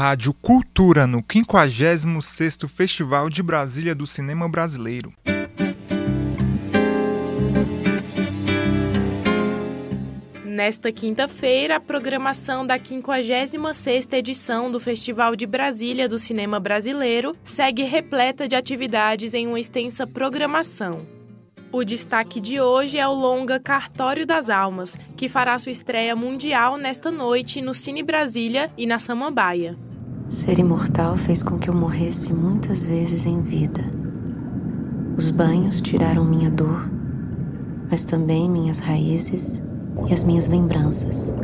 Rádio Cultura no 56º Festival de Brasília do Cinema Brasileiro. Nesta quinta-feira, a programação da 56ª edição do Festival de Brasília do Cinema Brasileiro segue repleta de atividades em uma extensa programação. O destaque de hoje é o longa Cartório das Almas, que fará sua estreia mundial nesta noite no Cine Brasília e na Samambaia. Ser imortal fez com que eu morresse muitas vezes em vida. Os banhos tiraram minha dor, mas também minhas raízes e as minhas lembranças.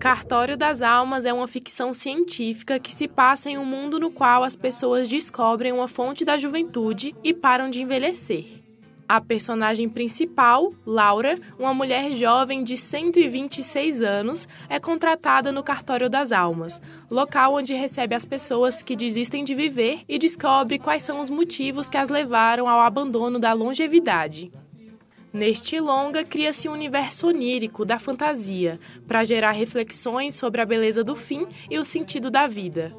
Cartório das Almas é uma ficção científica que se passa em um mundo no qual as pessoas descobrem uma fonte da juventude e param de envelhecer. A personagem principal, Laura, uma mulher jovem de 126 anos, é contratada no Cartório das Almas, local onde recebe as pessoas que desistem de viver e descobre quais são os motivos que as levaram ao abandono da longevidade. Neste longa, cria-se um universo onírico da fantasia, para gerar reflexões sobre a beleza do fim e o sentido da vida.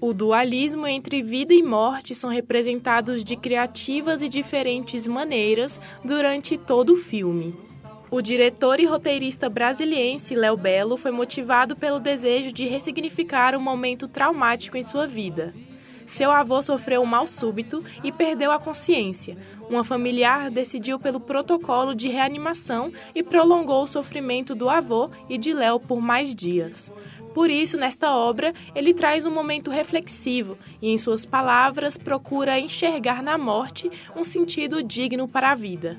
O dualismo entre vida e morte são representados de criativas e diferentes maneiras durante todo o filme. O diretor e roteirista brasiliense Léo Belo foi motivado pelo desejo de ressignificar um momento traumático em sua vida. Seu avô sofreu um mal súbito e perdeu a consciência. Uma familiar decidiu pelo protocolo de reanimação e prolongou o sofrimento do avô e de Léo por mais dias. Por isso, nesta obra, ele traz um momento reflexivo e, em suas palavras, procura enxergar na morte um sentido digno para a vida.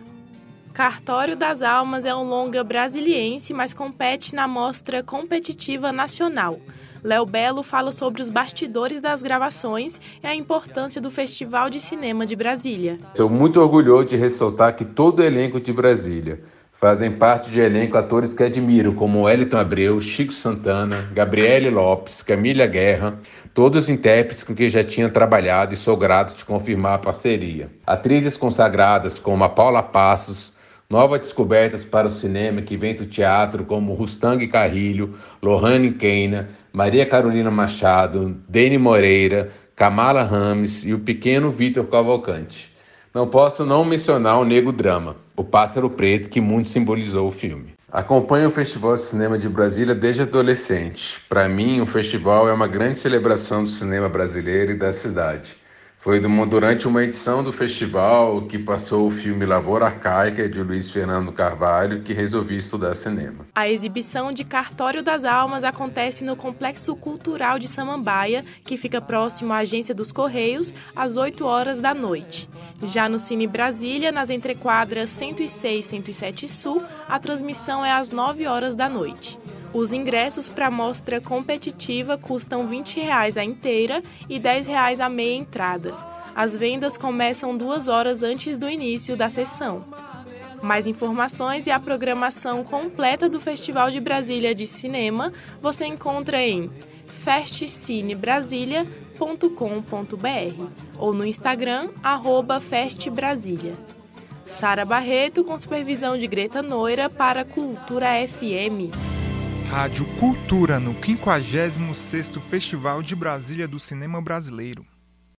Cartório das Almas é um longa brasiliense, mas compete na mostra competitiva nacional. Léo Belo fala sobre os bastidores das gravações e a importância do Festival de Cinema de Brasília. Sou muito orgulhoso de ressaltar que todo o elenco de Brasília fazem parte de elenco atores que admiro, como Wellington Abreu, Chico Santana, Gabriele Lopes, Camila Guerra, todos intérpretes com quem já tinha trabalhado e sou grato de confirmar a parceria. Atrizes consagradas como a Paula Passos, Novas descobertas para o cinema que vem do teatro, como Rustang Carrilho, Lohane Keina, Maria Carolina Machado, Dene Moreira, Kamala Rames e o pequeno Vitor Cavalcante. Não posso não mencionar o Nego Drama, o Pássaro Preto, que muito simbolizou o filme. Acompanho o Festival de Cinema de Brasília desde adolescente. Para mim, o festival é uma grande celebração do cinema brasileiro e da cidade. Foi durante uma edição do festival que passou o filme Lavoura Arcaica, de Luiz Fernando Carvalho, que resolvi estudar cinema. A exibição de Cartório das Almas acontece no Complexo Cultural de Samambaia, que fica próximo à Agência dos Correios, às 8 horas da noite. Já no Cine Brasília, nas entrequadras 106 e 107 Sul, a transmissão é às 9 horas da noite. Os ingressos para a mostra competitiva custam R$ 20 a inteira e R$ 10 a meia entrada. As vendas começam duas horas antes do início da sessão. Mais informações e a programação completa do Festival de Brasília de Cinema você encontra em festcinebrasilia.com.br ou no Instagram, arroba festbrasilia. Sara Barreto, com supervisão de Greta Noira, para Cultura FM. Rádio Cultura no 56º Festival de Brasília do Cinema Brasileiro.